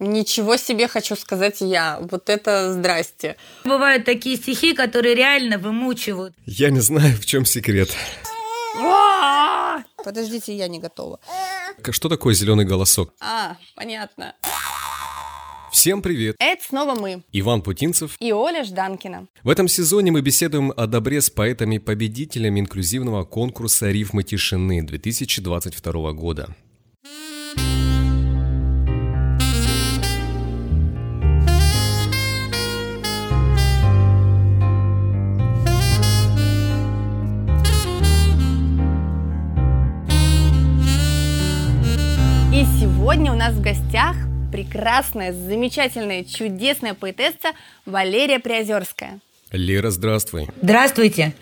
Ничего себе хочу сказать я. Вот это здрасте. Бывают такие стихи, которые реально вымучивают. Я не знаю, в чем секрет. Подождите, я не готова. Что такое зеленый голосок? А, понятно. Всем привет! Это снова мы. Иван Путинцев. И Оля Жданкина. В этом сезоне мы беседуем о добре с поэтами-победителями инклюзивного конкурса «Рифмы тишины» 2022 года. В гостях прекрасная, замечательная, чудесная поэтесса Валерия Приозерская. Лера, здравствуй. Здравствуйте.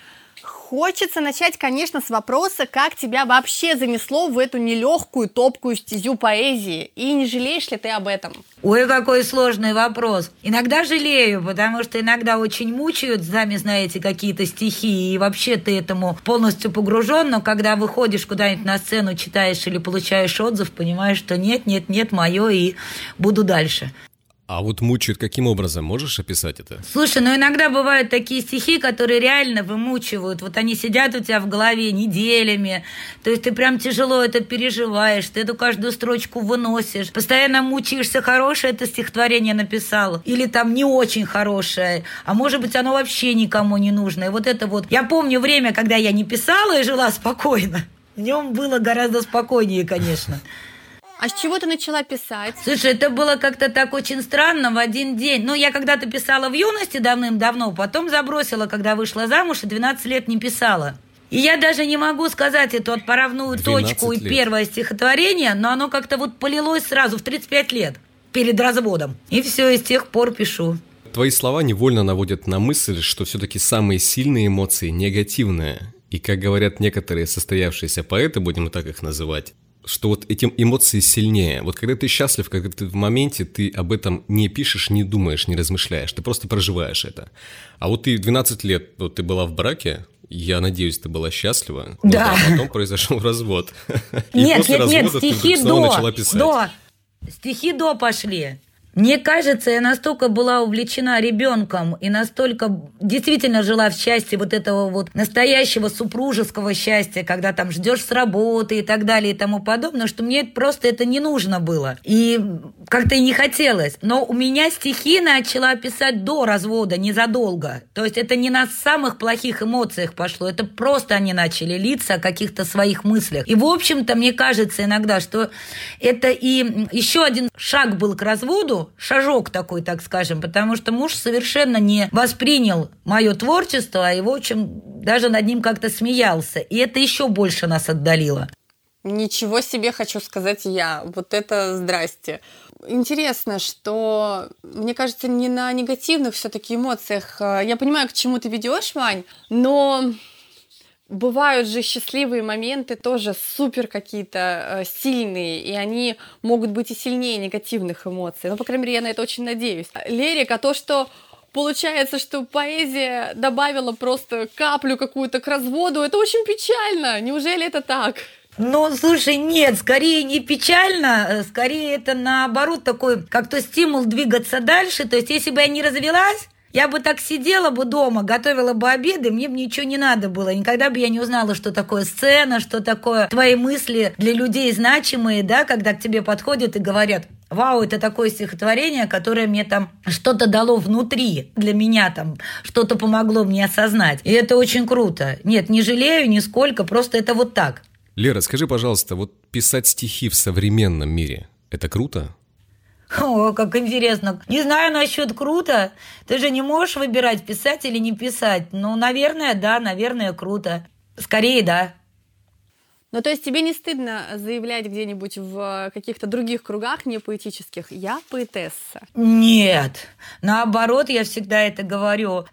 Хочется начать, конечно, с вопроса, как тебя вообще занесло в эту нелегкую, топкую стезю поэзии, и не жалеешь ли ты об этом? Ой, какой сложный вопрос. Иногда жалею, потому что иногда очень мучают, сами знаете, какие-то стихи, и вообще ты этому полностью погружен, но когда выходишь куда-нибудь на сцену, читаешь или получаешь отзыв, понимаешь, что нет, нет, нет, мое, и буду дальше. А вот мучают каким образом? Можешь описать это? Слушай, ну иногда бывают такие стихи, которые реально вымучивают. Вот они сидят у тебя в голове неделями. То есть ты прям тяжело это переживаешь, ты эту каждую строчку выносишь. Постоянно мучаешься, хорошее это стихотворение написал. Или там не очень хорошее. А может быть, оно вообще никому не нужно. И вот это вот... Я помню время, когда я не писала и жила спокойно. В нем было гораздо спокойнее, конечно. А с чего ты начала писать? Слушай, это было как-то так очень странно в один день. Ну, я когда-то писала в юности давным-давно, потом забросила, когда вышла замуж, и 12 лет не писала. И я даже не могу сказать эту отправную точку и первое стихотворение, но оно как-то вот полилось сразу в 35 лет перед разводом. И все, и с тех пор пишу. Твои слова невольно наводят на мысль, что все-таки самые сильные эмоции негативные. И как говорят некоторые состоявшиеся поэты, будем так их называть, что вот эти эмоции сильнее. Вот когда ты счастлив, когда ты в моменте, ты об этом не пишешь, не думаешь, не размышляешь, ты просто проживаешь это. А вот ты в 12 лет, вот ты была в браке, я надеюсь, ты была счастлива. Ну Да. потом произошел развод. Нет, нет, нет, стихи до, начала писать. до. Стихи до пошли. Мне кажется, я настолько была увлечена ребенком и настолько действительно жила в счастье вот этого вот настоящего супружеского счастья, когда там ждешь с работы и так далее и тому подобное, что мне просто это не нужно было. И как-то и не хотелось. Но у меня стихи начала писать до развода, незадолго. То есть это не на самых плохих эмоциях пошло, это просто они начали литься о каких-то своих мыслях. И, в общем-то, мне кажется иногда, что это и еще один шаг был к разводу, шажок такой, так скажем, потому что муж совершенно не воспринял мое творчество, а его, общем, даже над ним как-то смеялся. И это еще больше нас отдалило. Ничего себе хочу сказать я. Вот это здрасте. Интересно, что, мне кажется, не на негативных все-таки эмоциях. э, Я понимаю, к чему ты ведешь, Вань, но бывают же счастливые моменты тоже супер какие-то э, сильные, и они могут быть и сильнее негативных эмоций. Ну, по крайней мере, я на это очень надеюсь. Лерика, то, что Получается, что поэзия добавила просто каплю какую-то к разводу. Это очень печально. Неужели это так? Ну, слушай, нет, скорее не печально, э, скорее это наоборот такой, как-то стимул двигаться дальше. То есть, если бы я не развелась, я бы так сидела бы дома, готовила бы обеды, мне бы ничего не надо было. Никогда бы я не узнала, что такое сцена, что такое твои мысли для людей значимые, да, когда к тебе подходят и говорят, Вау, это такое стихотворение, которое мне там что-то дало внутри, для меня там что-то помогло мне осознать. И это очень круто. Нет, не жалею нисколько, просто это вот так. Лера, скажи, пожалуйста, вот писать стихи в современном мире – это круто? О, как интересно. Не знаю насчет круто. Ты же не можешь выбирать, писать или не писать. Ну, наверное, да, наверное, круто. Скорее, да. Ну, то есть тебе не стыдно заявлять где-нибудь в каких-то других кругах, не поэтических, я поэтесса? Нет. Наоборот, я всегда это говорю.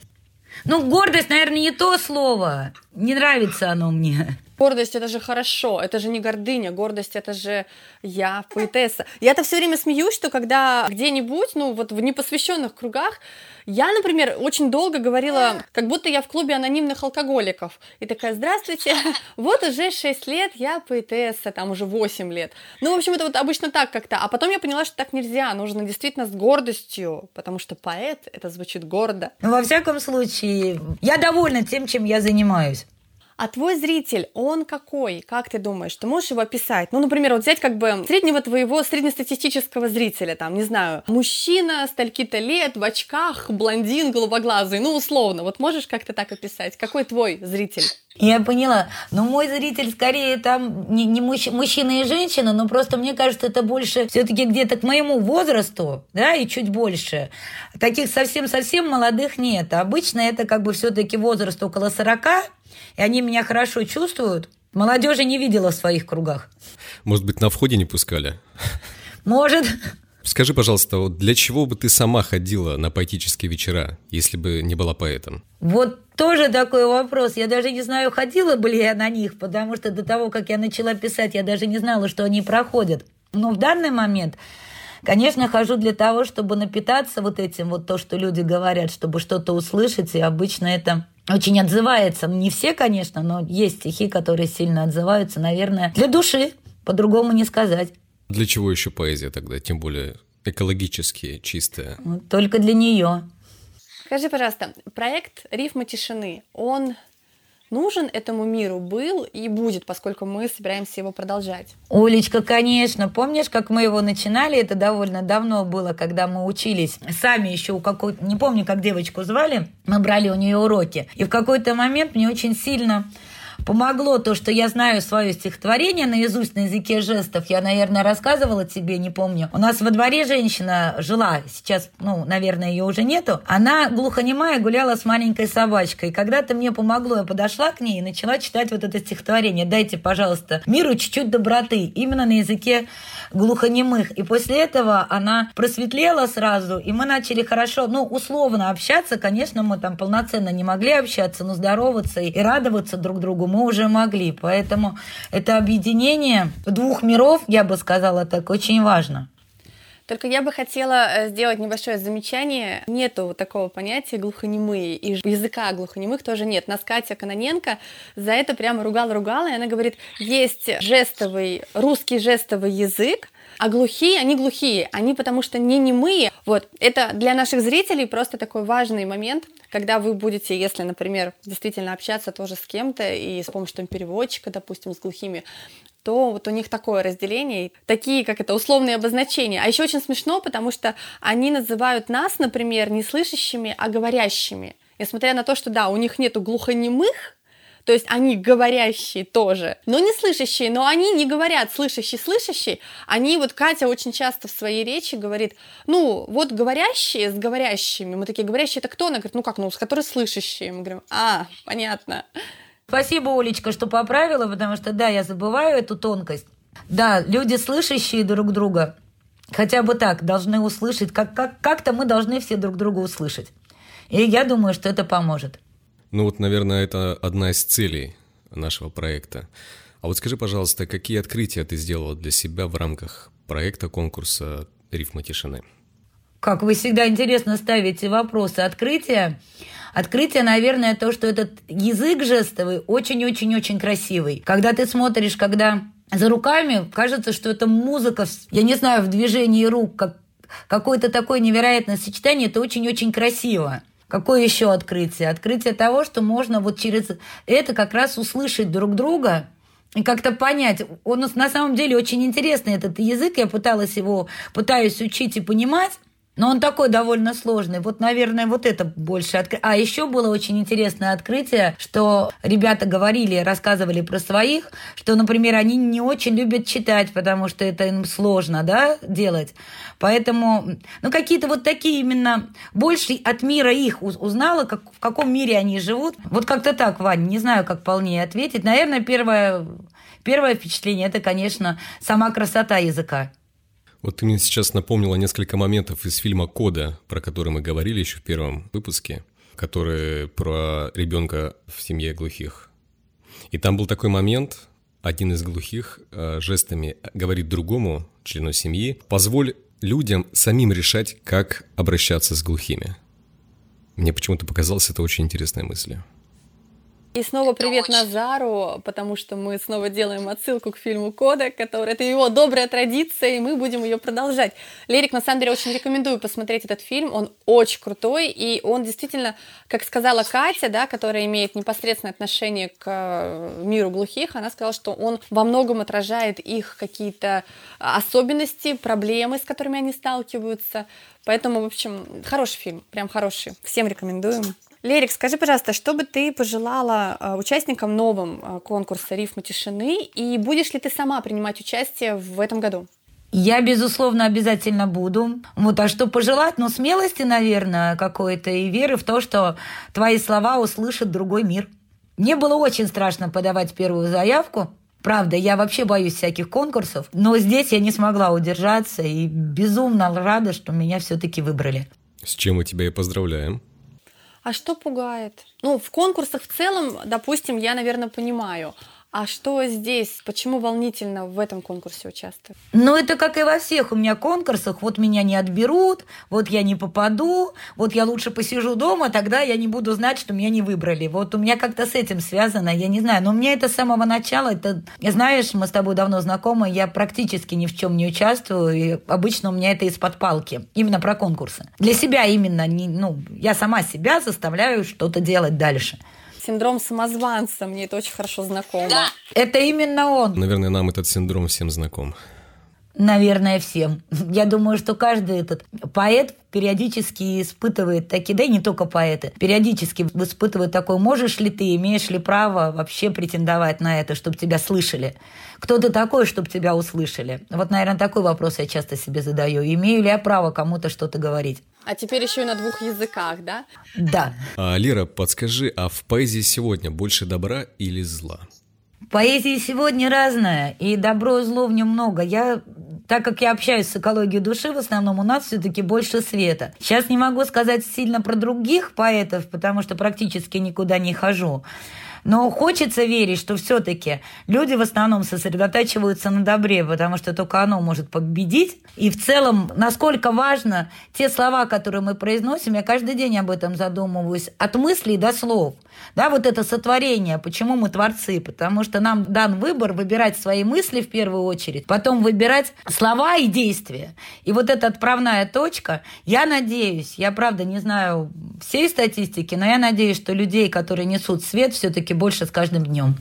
Ну, гордость, наверное, не то слово. Не нравится оно мне. Гордость это же хорошо, это же не гордыня, гордость это же я поэтесса. Я-то все время смеюсь, что когда где-нибудь, ну вот в непосвященных кругах, я, например, очень долго говорила, как будто я в клубе анонимных алкоголиков. И такая, здравствуйте, вот уже 6 лет я поэтесса, там уже 8 лет. Ну, в общем, это вот обычно так как-то. А потом я поняла, что так нельзя, нужно действительно с гордостью, потому что поэт, это звучит гордо. Ну, во всяком случае, я довольна тем, чем я занимаюсь. А твой зритель, он какой? Как ты думаешь? Ты можешь его описать? Ну, например, вот взять как бы среднего твоего среднестатистического зрителя, там, не знаю, мужчина, стальки-то лет, в очках, блондин, голубоглазый, ну, условно. Вот можешь как-то так описать? Какой твой зритель? Я поняла. Но мой зритель скорее там не, не мужч, мужчина и женщина, но просто мне кажется, это больше все-таки где-то к моему возрасту, да, и чуть больше. Таких совсем-совсем молодых нет. Обычно это как бы все-таки возраст около 40, и они меня хорошо чувствуют. Молодежи не видела в своих кругах. Может быть, на входе не пускали? Может. Скажи, пожалуйста, вот для чего бы ты сама ходила на поэтические вечера, если бы не была поэтом? Вот тоже такой вопрос. Я даже не знаю, ходила бы ли я на них, потому что до того, как я начала писать, я даже не знала, что они проходят. Но в данный момент, конечно, хожу для того, чтобы напитаться вот этим, вот то, что люди говорят, чтобы что-то услышать, и обычно это очень отзывается. Не все, конечно, но есть стихи, которые сильно отзываются, наверное, для души, по-другому не сказать. Для чего еще поэзия тогда, тем более экологически чистая? Только для нее. Скажи, пожалуйста, проект «Рифма тишины», он нужен этому миру, был и будет, поскольку мы собираемся его продолжать. Олечка, конечно. Помнишь, как мы его начинали? Это довольно давно было, когда мы учились. Сами еще у какой-то... Не помню, как девочку звали. Мы брали у нее уроки. И в какой-то момент мне очень сильно помогло то, что я знаю свое стихотворение наизусть на языке жестов. Я, наверное, рассказывала тебе, не помню. У нас во дворе женщина жила, сейчас, ну, наверное, ее уже нету. Она глухонемая гуляла с маленькой собачкой. Когда-то мне помогло, я подошла к ней и начала читать вот это стихотворение. Дайте, пожалуйста, миру чуть-чуть доброты. Именно на языке глухонемых. И после этого она просветлела сразу, и мы начали хорошо, ну, условно общаться. Конечно, мы там полноценно не могли общаться, но здороваться и радоваться друг другу мы уже могли. Поэтому это объединение двух миров, я бы сказала так, очень важно. Только я бы хотела э, сделать небольшое замечание. Нету такого понятия глухонемые, и языка глухонемых тоже нет. Нас Катя Каноненко за это прямо ругала-ругала, и она говорит, есть жестовый, русский жестовый язык, а глухие, они глухие, они потому что не немые. Вот, это для наших зрителей просто такой важный момент, когда вы будете, если, например, действительно общаться тоже с кем-то и с помощью там, переводчика, допустим, с глухими, то вот у них такое разделение, такие, как это, условные обозначения. А еще очень смешно, потому что они называют нас, например, не слышащими, а говорящими. Несмотря на то, что да, у них нету глухонемых, то есть они говорящие тоже, но не слышащие, но они не говорят слышащий, слышащий. Они, вот Катя очень часто в своей речи говорит, ну, вот говорящие с говорящими. Мы такие, говорящие, это кто? Она говорит, ну как, ну, с которой слышащие. Мы говорим, а, понятно. Спасибо, Олечка, что поправила, потому что, да, я забываю эту тонкость. Да, люди, слышащие друг друга, хотя бы так, должны услышать, как, как, как-то мы должны все друг друга услышать. И я думаю, что это поможет. Ну вот, наверное, это одна из целей нашего проекта. А вот скажи, пожалуйста, какие открытия ты сделала для себя в рамках проекта конкурса «Рифма тишины»? Как вы всегда интересно ставите вопросы. Открытия? Открытие, наверное, то, что этот язык жестовый очень-очень-очень красивый. Когда ты смотришь, когда за руками, кажется, что это музыка, я не знаю, в движении рук, как какое-то такое невероятное сочетание, это очень-очень красиво. Какое еще открытие? Открытие того, что можно вот через это как раз услышать друг друга и как-то понять. Он на самом деле очень интересный, этот язык. Я пыталась его, пытаюсь учить и понимать. Но он такой довольно сложный. Вот, наверное, вот это больше открытие. А еще было очень интересное открытие, что ребята говорили, рассказывали про своих, что, например, они не очень любят читать, потому что это им сложно, да, делать. Поэтому, ну, какие-то вот такие именно больше от мира их узнала, как, в каком мире они живут. Вот как-то так, Вань, не знаю, как полнее ответить. Наверное, первое, первое впечатление – это, конечно, сама красота языка. Вот ты мне сейчас напомнила несколько моментов из фильма «Кода», про который мы говорили еще в первом выпуске, который про ребенка в семье глухих. И там был такой момент, один из глухих э, жестами говорит другому члену семьи, позволь людям самим решать, как обращаться с глухими. Мне почему-то показалось это очень интересной мыслью. И снова привет Назару, потому что мы снова делаем отсылку к фильму «Кода», который это его добрая традиция, и мы будем ее продолжать. Лерик, на самом деле, очень рекомендую посмотреть этот фильм, он очень крутой, и он действительно, как сказала Катя, да, которая имеет непосредственное отношение к э, миру глухих, она сказала, что он во многом отражает их какие-то особенности, проблемы, с которыми они сталкиваются. Поэтому, в общем, хороший фильм, прям хороший. Всем рекомендуем. Лерик, скажи, пожалуйста, что бы ты пожелала э, участникам новым э, конкурса «Рифмы тишины» и будешь ли ты сама принимать участие в этом году? Я, безусловно, обязательно буду. Вот, а что пожелать? Ну, смелости, наверное, какой-то и веры в то, что твои слова услышит другой мир. Мне было очень страшно подавать первую заявку. Правда, я вообще боюсь всяких конкурсов, но здесь я не смогла удержаться и безумно рада, что меня все-таки выбрали. С чем мы тебя и поздравляем. А что пугает? Ну, в конкурсах в целом, допустим, я, наверное, понимаю. А что здесь? Почему волнительно в этом конкурсе участвовать? Ну, это как и во всех у меня конкурсах. Вот меня не отберут, вот я не попаду, вот я лучше посижу дома, тогда я не буду знать, что меня не выбрали. Вот у меня как-то с этим связано, я не знаю. Но у меня это с самого начала, это, знаешь, мы с тобой давно знакомы, я практически ни в чем не участвую, и обычно у меня это из-под палки, именно про конкурсы. Для себя именно, не, ну, я сама себя заставляю что-то делать дальше синдром самозванца, мне это очень хорошо знакомо. Да. Это именно он. Наверное, нам этот синдром всем знаком. Наверное, всем. Я думаю, что каждый этот поэт периодически испытывает такие, да и не только поэты, периодически испытывает такой, можешь ли ты, имеешь ли право вообще претендовать на это, чтобы тебя слышали? Кто ты такой, чтобы тебя услышали? Вот, наверное, такой вопрос я часто себе задаю. Имею ли я право кому-то что-то говорить? А теперь еще и на двух языках, да? Да. А, Лера, подскажи, а в поэзии сегодня больше добра или зла? Поэзия сегодня разная, и добро и зло в нем много. Я так как я общаюсь с экологией души, в основном у нас все-таки больше света. Сейчас не могу сказать сильно про других поэтов, потому что практически никуда не хожу. Но хочется верить, что все-таки люди в основном сосредотачиваются на добре, потому что только оно может победить. И в целом, насколько важно те слова, которые мы произносим, я каждый день об этом задумываюсь, от мыслей до слов. Да, вот это сотворение, почему мы творцы? Потому что нам дан выбор выбирать свои мысли в первую очередь, потом выбирать слова и действия. И вот эта отправная точка, я надеюсь, я правда не знаю всей статистики, но я надеюсь, что людей, которые несут свет, все-таки больше с каждым днем.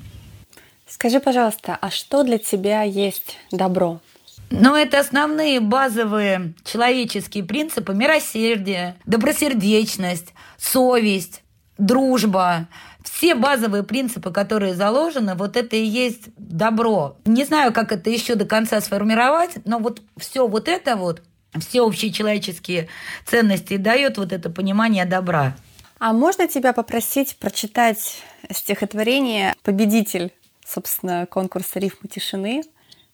Скажи, пожалуйста, а что для тебя есть добро? Ну, это основные базовые человеческие принципы милосердие, добросердечность, совесть, дружба, все базовые принципы, которые заложены, вот это и есть добро. Не знаю, как это еще до конца сформировать, но вот все вот это вот, все общие человеческие ценности дает вот это понимание добра. А можно тебя попросить прочитать стихотворение «Победитель», собственно, конкурса «Рифмы тишины»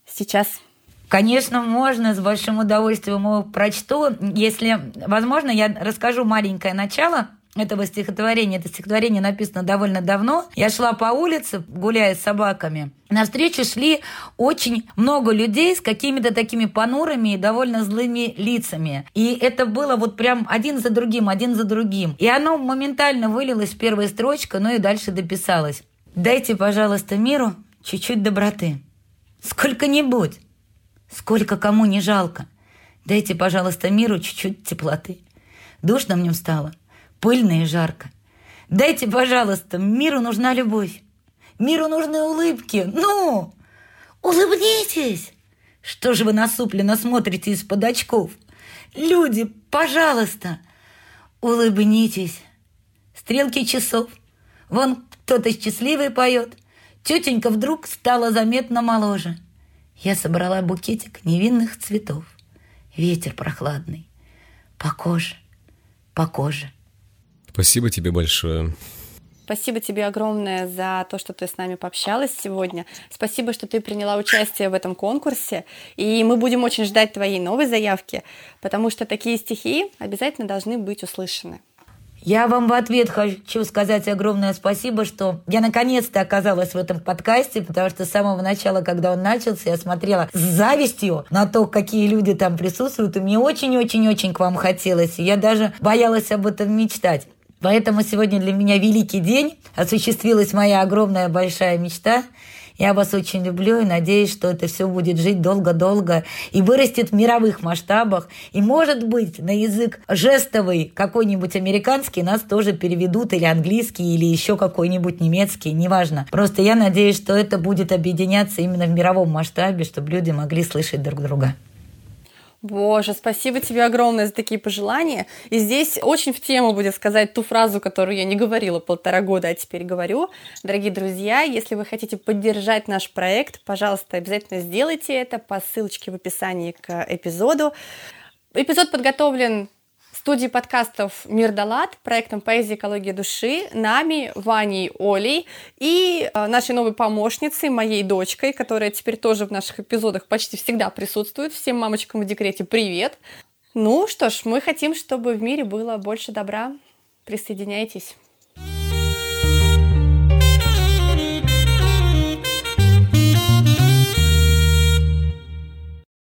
сейчас? Конечно, можно, с большим удовольствием его прочту. Если возможно, я расскажу маленькое начало – этого стихотворения. Это стихотворение написано довольно давно. Я шла по улице, гуляя с собаками. Навстречу шли очень много людей с какими-то такими понурыми и довольно злыми лицами. И это было вот прям один за другим, один за другим. И оно моментально вылилось в первая строчка, но и дальше дописалось. «Дайте, пожалуйста, миру чуть-чуть доброты. Сколько-нибудь. Сколько кому не жалко. Дайте, пожалуйста, миру чуть-чуть теплоты. Душно в нем стало пыльно и жарко. Дайте, пожалуйста, миру нужна любовь. Миру нужны улыбки. Ну, улыбнитесь. Что же вы насупленно смотрите из-под очков? Люди, пожалуйста, улыбнитесь. Стрелки часов. Вон кто-то счастливый поет. Тетенька вдруг стала заметно моложе. Я собрала букетик невинных цветов. Ветер прохладный. По коже, по коже. Спасибо тебе большое. Спасибо тебе огромное за то, что ты с нами пообщалась сегодня. Спасибо, что ты приняла участие в этом конкурсе. И мы будем очень ждать твоей новой заявки, потому что такие стихи обязательно должны быть услышаны. Я вам в ответ хочу сказать огромное спасибо, что я наконец-то оказалась в этом подкасте, потому что с самого начала, когда он начался, я смотрела с завистью на то, какие люди там присутствуют, и мне очень-очень-очень к вам хотелось. И я даже боялась об этом мечтать. Поэтому сегодня для меня великий день. Осуществилась моя огромная большая мечта – я вас очень люблю и надеюсь, что это все будет жить долго-долго и вырастет в мировых масштабах. И, может быть, на язык жестовый какой-нибудь американский нас тоже переведут, или английский, или еще какой-нибудь немецкий, неважно. Просто я надеюсь, что это будет объединяться именно в мировом масштабе, чтобы люди могли слышать друг друга. Боже, спасибо тебе огромное за такие пожелания. И здесь очень в тему будет сказать ту фразу, которую я не говорила полтора года, а теперь говорю. Дорогие друзья, если вы хотите поддержать наш проект, пожалуйста, обязательно сделайте это по ссылочке в описании к эпизоду. Эпизод подготовлен студии подкастов «Мир Далат», проектом «Поэзия экология души», нами, Ваней, Олей и э, нашей новой помощницей, моей дочкой, которая теперь тоже в наших эпизодах почти всегда присутствует. Всем мамочкам в декрете привет! Ну что ж, мы хотим, чтобы в мире было больше добра. Присоединяйтесь.